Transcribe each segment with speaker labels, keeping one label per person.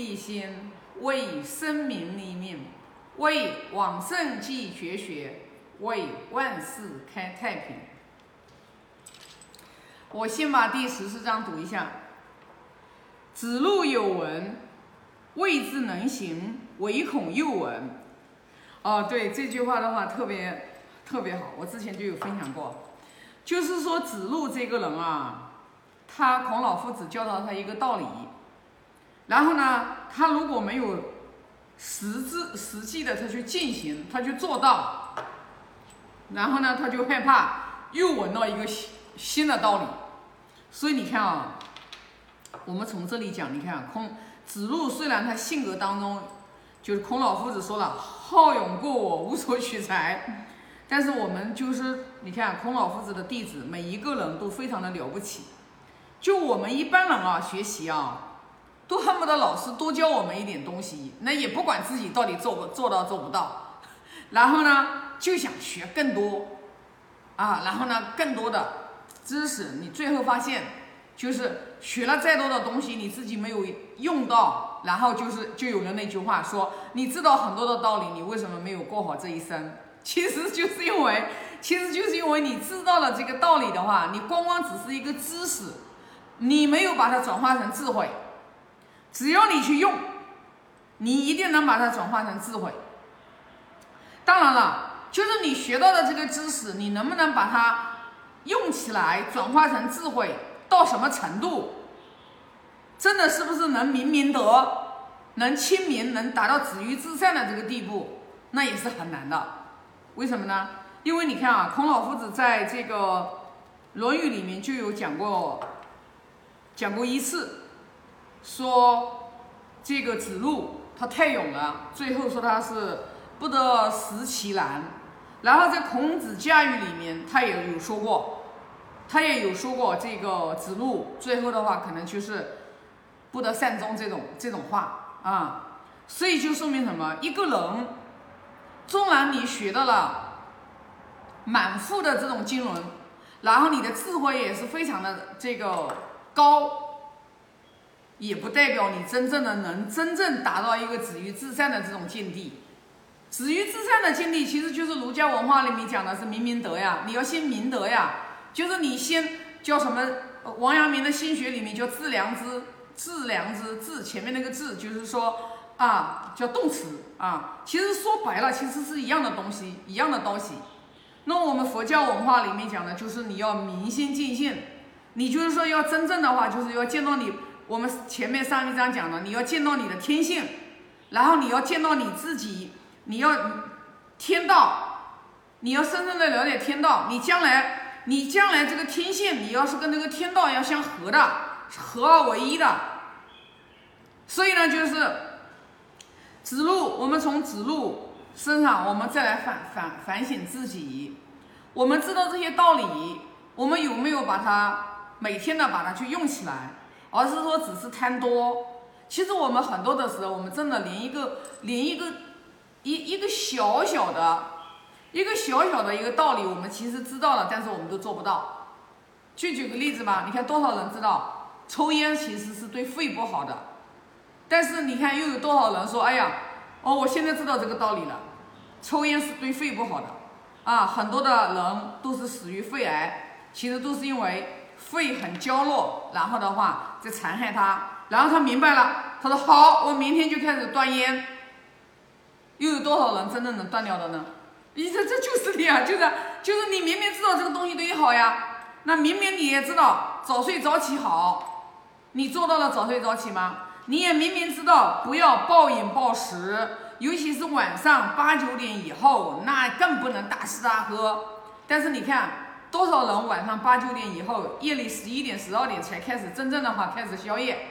Speaker 1: 一心，为生民立命，为往圣继绝学，为万世开太平。我先把第十四章读一下。子路有闻，未之能行，唯恐又闻。哦，对这句话的话特别特别好，我之前就有分享过，就是说子路这个人啊，他孔老夫子教导他一个道理，然后呢，他如果没有实质实际的他去进行，他去做到，然后呢，他就害怕又闻到一个新新的道理，所以你看啊，我们从这里讲，你看孔子路虽然他性格当中。就是孔老夫子说了，好勇过我，无所取材。但是我们就是你看孔老夫子的弟子，每一个人都非常的了不起。就我们一般人啊，学习啊，都恨不得老师多教我们一点东西，那也不管自己到底做不做到做不到，然后呢就想学更多啊，然后呢更多的知识，你最后发现就是学了再多的东西，你自己没有用到。然后就是就有了那句话说，你知道很多的道理，你为什么没有过好这一生？其实就是因为，其实就是因为你知道了这个道理的话，你光光只是一个知识，你没有把它转化成智慧。只要你去用，你一定能把它转化成智慧。当然了，就是你学到的这个知识，你能不能把它用起来，转化成智慧，到什么程度？真的是不是能明明德，能亲民，能达到止于至善的这个地步，那也是很难的。为什么呢？因为你看啊，孔老夫子在这个《论语》里面就有讲过，讲过一次，说这个子路他太勇了，最后说他是不得食其难。然后在《孔子驾驭》里面，他也有说过，他也有说过这个子路最后的话可能就是。不得善终这种这种话啊，所以就说明什么？一个人，纵然你学到了满腹的这种经纶，然后你的智慧也是非常的这个高，也不代表你真正的能真正达到一个止于至善的这种境地。止于至善的境地，其实就是儒家文化里面讲的是明明德呀，你要先明德呀，就是你先叫什么？王阳明的心学里面叫致良知。致良知，致前面那个致就是说啊，叫动词啊。其实说白了，其实是一样的东西，一样的东西。那我们佛教文化里面讲的，就是你要明心见性。你就是说要真正的话，就是要见到你。我们前面上一章讲的，你要见到你的天性，然后你要见到你自己，你要天道，你要深深的了解天道。你将来，你将来这个天性，你要是跟那个天道要相合的，合二为一的。所以呢，就是子路，我们从子路身上，我们再来反反反省自己。我们知道这些道理，我们有没有把它每天的把它去用起来？而是说只是贪多。其实我们很多的时候，我们真的连一个连一个一一个小小的一个小小的一个道理，我们其实知道了，但是我们都做不到。去举个例子吧，你看多少人知道抽烟其实是对肺不好的？但是你看，又有多少人说：“哎呀，哦，我现在知道这个道理了，抽烟是对肺不好的啊！很多的人都是死于肺癌，其实都是因为肺很娇弱，然后的话在残害他。然后他明白了，他说：好，我明天就开始断烟。又有多少人真正能断掉的呢？你这这就是的呀，就是就是你明明知道这个东西对你好呀，那明明你也知道早睡早起好，你做到了早睡早起吗？”你也明明知道不要暴饮暴食，尤其是晚上八九点以后，那更不能大吃大喝。但是你看，多少人晚上八九点以后，夜里十一点、十二点才开始真正的话开始宵夜？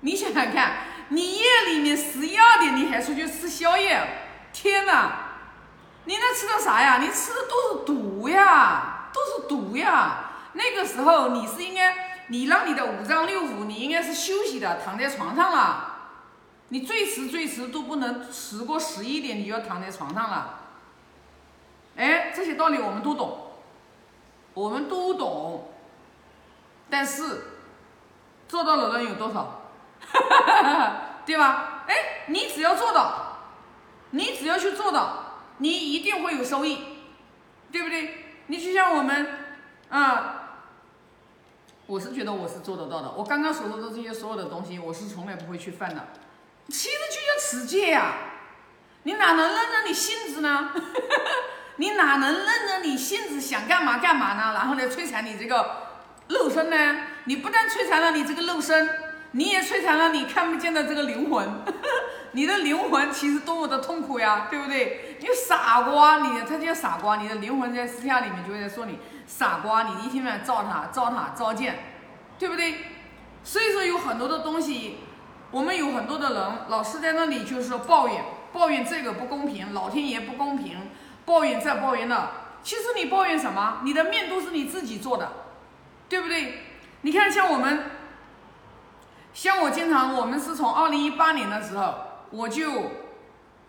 Speaker 1: 你想想看，你夜里面十一二点你还出去吃宵夜？天哪！你那吃的啥呀？你吃的都是毒呀，都是毒呀！那个时候你是应该。你让你的五脏六腑，你应该是休息的，躺在床上了。你最迟最迟都不能迟过十一点，你就要躺在床上了。哎，这些道理我们都懂，我们都懂。但是做到的人有多少？对吧？哎，你只要做到，你只要去做到，你一定会有收益，对不对？你就像我们啊，我是觉得我是做得到的。我刚刚所说的这些所有的东西，我是从来不会去犯的。其实就叫持戒呀，你哪能认着你性子呢？你哪能认着你性子想干嘛干嘛呢？然后呢，摧残你这个肉身呢？你不但摧残了你这个肉身，你也摧残了你看不见的这个灵魂。你的灵魂其实多么的痛苦呀，对不对？你傻瓜，你他叫傻瓜，你的灵魂在私下里面就会在说你傻瓜，你一天晚上造他造他造见，对不对？所以说有很多的东西，我们有很多的人老是在那里就是抱怨，抱怨这个不公平，老天爷不公平。抱怨这抱怨那，其实你抱怨什么？你的面都是你自己做的，对不对？你看，像我们，像我经常，我们是从二零一八年的时候，我就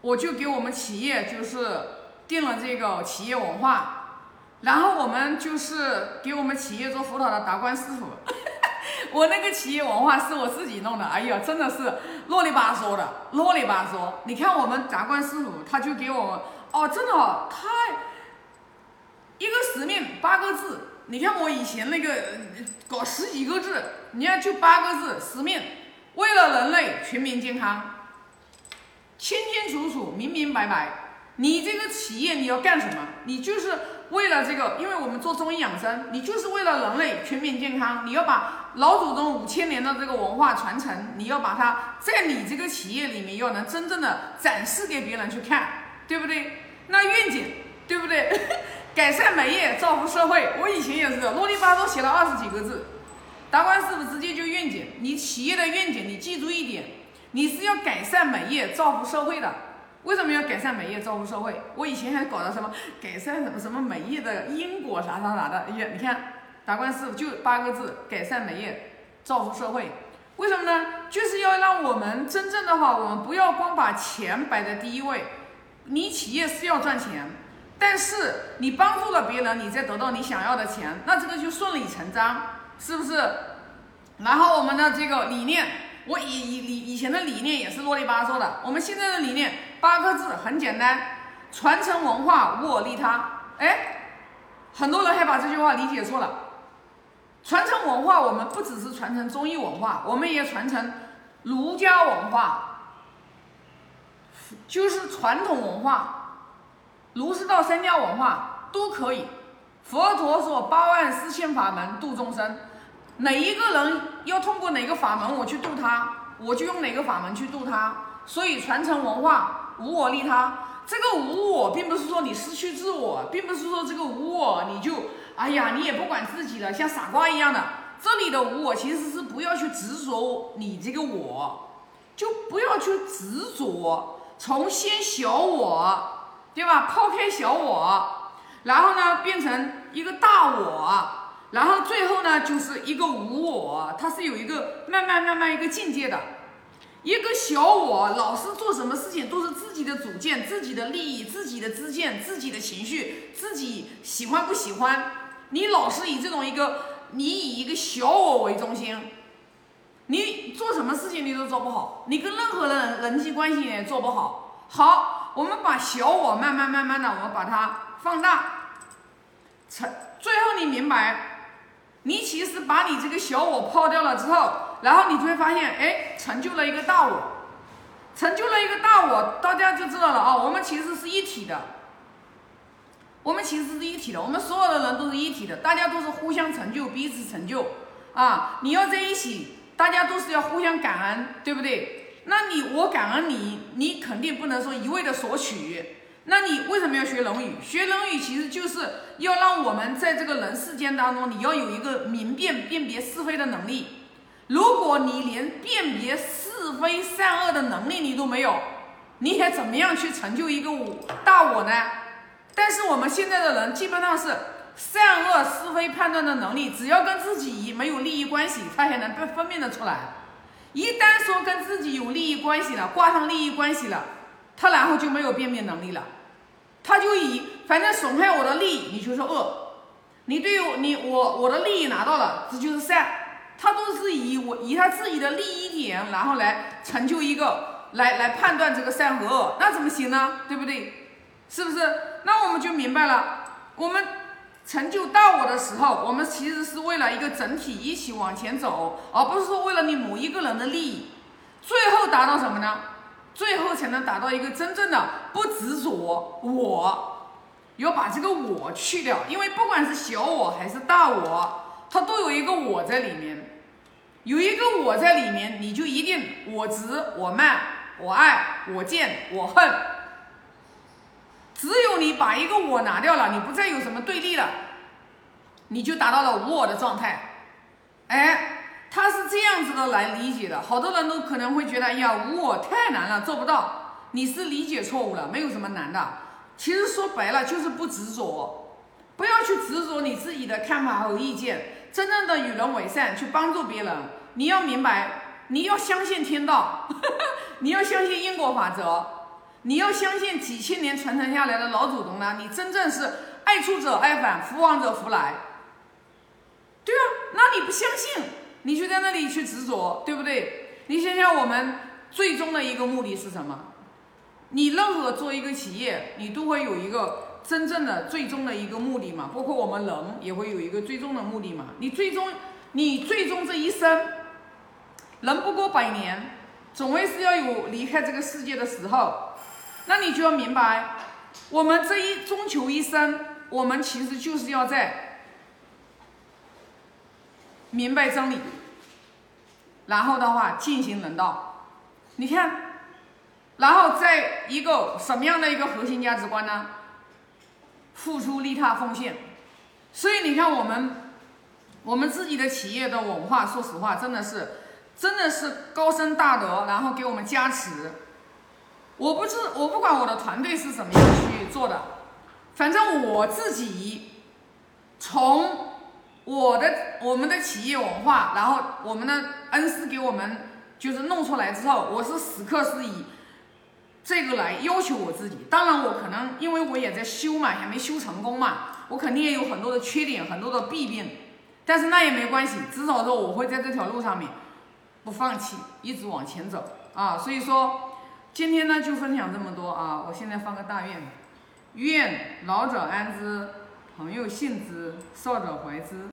Speaker 1: 我就给我们企业就是定了这个企业文化，然后我们就是给我们企业做辅导的达观师傅，我那个企业文化是我自己弄的，哎呀，真的是啰里吧嗦的，啰里吧嗦。你看我们达观师傅，他就给我。哦，真的哦，他一个使命八个字。你看我以前那个搞十几个字，你看就八个字，使命为了人类全民健康，清清楚楚、明明白白。你这个企业你要干什么？你就是为了这个，因为我们做中医养生，你就是为了人类全民健康。你要把老祖宗五千年的这个文化传承，你要把它在你这个企业里面要能真正的展示给别人去看。对不对？那愿景对不对？改善美业，造福社会。我以前也是啰里吧嗦写了二十几个字，达观师傅直接就愿景。你企业的愿景，你记住一点，你是要改善美业，造福社会的。为什么要改善美业，造福社会？我以前还搞的什么改善什么什么美业的因果啥啥啥的。哎呀，你看达观师傅就八个字：改善美业，造福社会。为什么呢？就是要让我们真正的话，我们不要光把钱摆在第一位。你企业是要赚钱，但是你帮助了别人，你再得到你想要的钱，那这个就顺理成章，是不是？然后我们的这个理念，我以以以以前的理念也是啰里吧嗦的，我们现在的理念八个字很简单：传承文化，无我利他。哎，很多人还把这句话理解错了。传承文化，我们不只是传承中医文化，我们也传承儒家文化。就是传统文化，儒释道三家文化都可以。佛陀说八万四千法门度众生，哪一个人要通过哪个法门我去度他，我就用哪个法门去度他。所以传承文化无我利他，这个无我并不是说你失去自我，并不是说这个无我你就哎呀你也不管自己了，像傻瓜一样的。这里的无我其实是不要去执着你这个我，就不要去执着。从先小我，对吧？抛开小我，然后呢，变成一个大我，然后最后呢，就是一个无我。它是有一个慢慢慢慢一个境界的。一个小我老是做什么事情都是自己的主见、自己的利益、自己的知见、自己的情绪、自己喜欢不喜欢。你老是以这种一个，你以一个小我为中心。你都做不好，你跟任何人人际关系也做不好。好，我们把小我慢慢慢慢的，我们把它放大，成最后你明白，你其实把你这个小我抛掉了之后，然后你就会发现，哎，成就了一个大我，成就了一个大我，大家就知道了啊，我们其实是一体的，我们其实是一体的，我们所有的人都是一体的，大家都是互相成就，彼此成就啊，你要在一起。大家都是要互相感恩，对不对？那你我感恩你，你肯定不能说一味的索取。那你为什么要学《论语》？学《论语》其实就是要让我们在这个人世间当中，你要有一个明辨、辨别是非的能力。如果你连辨别是非善恶的能力你都没有，你还怎么样去成就一个我大我呢？但是我们现在的人基本上是。善恶是非判断的能力，只要跟自己没有利益关系，他还能分分辨得出来。一旦说跟自己有利益关系了，挂上利益关系了，他然后就没有辨别能力了。他就以反正损害我的利益，你就是恶；你对我你我我的利益拿到了，这就是善。他都是以我以他自己的利益点，然后来成就一个，来来判断这个善和恶，那怎么行呢？对不对？是不是？那我们就明白了，我们成就大我的时候，我们其实是为了一个整体一起往前走，而不是说为了你某一个人的利益，最后达到什么呢？最后才能达到一个真正的不执着我，要把这个我去掉，因为不管是小我还是大我，它都有一个我在里面，有一个我在里面，你就一定我执、我慢、我爱、我见、我恨。只有你把一个我拿掉了，你不再有什么对立了，你就达到了无我的状态。哎，他是这样子的来理解的。好多人都可能会觉得，哎呀，无我太难了，做不到。你是理解错误了，没有什么难的。其实说白了就是不执着，不要去执着你自己的看法和意见。真正的与人为善，去帮助别人，你要明白，你要相信天道，你要相信因果法则。你要相信几千年传承下来的老祖宗呢？你真正是爱出者爱返，福往者福来，对啊，那你不相信，你就在那里去执着，对不对？你想想，我们最终的一个目的是什么？你任何做一个企业，你都会有一个真正的最终的一个目的嘛？包括我们人也会有一个最终的目的嘛？你最终，你最终这一生，人不过百年，总会是要有离开这个世界的时候。那你就要明白，我们这一终求一生，我们其实就是要在明白真理，然后的话进行人道。你看，然后在一个什么样的一个核心价值观呢？付出、利他、奉献。所以你看，我们我们自己的企业的文化，说实话，真的是真的是高深大德，然后给我们加持。我不知我不管我的团队是怎么样去做的，反正我自己从我的我们的企业文化，然后我们的恩师给我们就是弄出来之后，我是时刻是以这个来要求我自己。当然，我可能因为我也在修嘛，还没修成功嘛，我肯定也有很多的缺点，很多的弊病。但是那也没关系，至少说我会在这条路上面不放弃，一直往前走啊。所以说。今天呢就分享这么多啊！我现在放个大愿，愿老者安之，朋友信之，少者怀之。